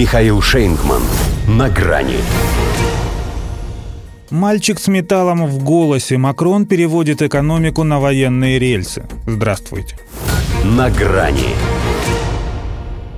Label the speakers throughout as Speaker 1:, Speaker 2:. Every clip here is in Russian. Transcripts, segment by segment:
Speaker 1: Михаил Шейнгман. На грани.
Speaker 2: Мальчик с металлом в голосе. Макрон переводит экономику на военные рельсы. Здравствуйте.
Speaker 1: На грани.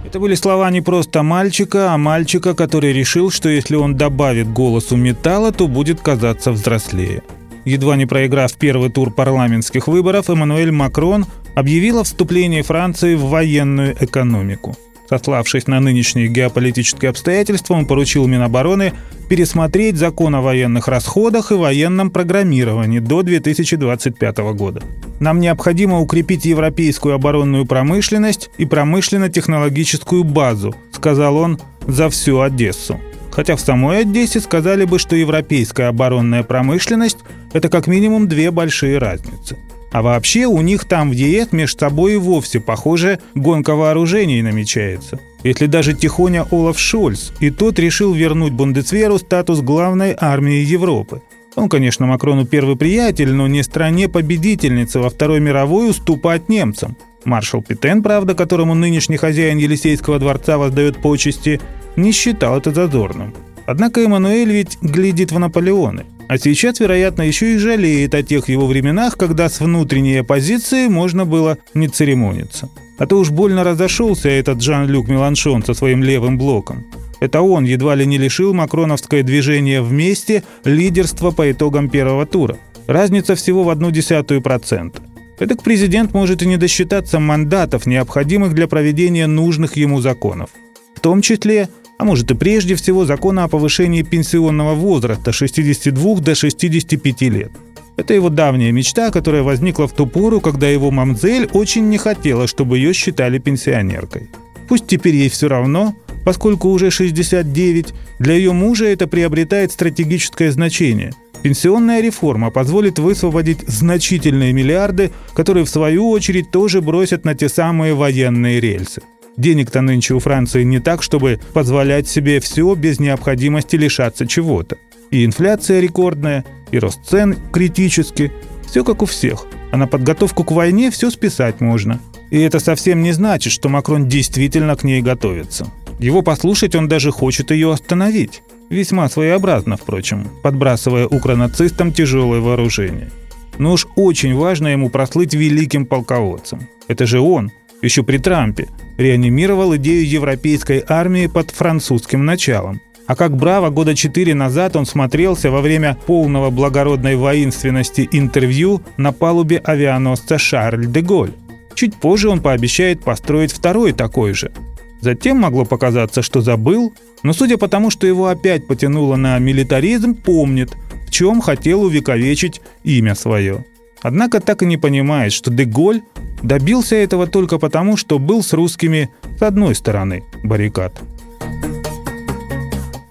Speaker 2: Это были слова не просто мальчика, а мальчика, который решил, что если он добавит голосу металла, то будет казаться взрослее. Едва не проиграв первый тур парламентских выборов, Эммануэль Макрон объявил о вступлении Франции в военную экономику. Сославшись на нынешние геополитические обстоятельства, он поручил Минобороны пересмотреть закон о военных расходах и военном программировании до 2025 года. Нам необходимо укрепить европейскую оборонную промышленность и промышленно-технологическую базу, сказал он за всю Одессу. Хотя в самой Одессе сказали бы, что европейская оборонная промышленность – это как минимум две большие разницы. А вообще у них там в ЕС между собой и вовсе, похоже, гонка вооружений намечается. Если даже тихоня Олаф Шольц, и тот решил вернуть Бундесверу статус главной армии Европы. Он, конечно, Макрону первый приятель, но не стране-победительнице во Второй мировой уступать немцам. Маршал Питен, правда, которому нынешний хозяин Елисейского дворца воздает почести, не считал это зазорным. Однако Эммануэль ведь глядит в Наполеоны. А сейчас, вероятно, еще и жалеет о тех его временах, когда с внутренней оппозицией можно было не церемониться. А то уж больно разошелся этот Жан-Люк Меланшон со своим левым блоком. Это он едва ли не лишил макроновское движение вместе лидерства по итогам первого тура. Разница всего в одну десятую процента. Эдак президент может и не досчитаться мандатов, необходимых для проведения нужных ему законов. В том числе а может и прежде всего закона о повышении пенсионного возраста с 62 до 65 лет. Это его давняя мечта, которая возникла в ту пору, когда его мамзель очень не хотела, чтобы ее считали пенсионеркой. Пусть теперь ей все равно, поскольку уже 69, для ее мужа это приобретает стратегическое значение. Пенсионная реформа позволит высвободить значительные миллиарды, которые в свою очередь тоже бросят на те самые военные рельсы. Денег-то нынче у Франции не так, чтобы позволять себе все без необходимости лишаться чего-то. И инфляция рекордная, и рост цен критический. Все как у всех. А на подготовку к войне все списать можно. И это совсем не значит, что Макрон действительно к ней готовится. Его послушать он даже хочет ее остановить. Весьма своеобразно, впрочем, подбрасывая укронацистам тяжелое вооружение. Но уж очень важно ему прослыть великим полководцем. Это же он, еще при Трампе, реанимировал идею европейской армии под французским началом. А как браво года четыре назад он смотрелся во время полного благородной воинственности интервью на палубе авианосца «Шарль де Голь». Чуть позже он пообещает построить второй такой же. Затем могло показаться, что забыл, но судя по тому, что его опять потянуло на милитаризм, помнит, в чем хотел увековечить имя свое. Однако так и не понимает, что Деголь добился этого только потому, что был с русскими с одной стороны баррикад.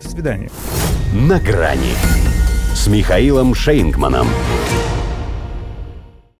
Speaker 2: До свидания.
Speaker 1: На грани с Михаилом Шейнгманом.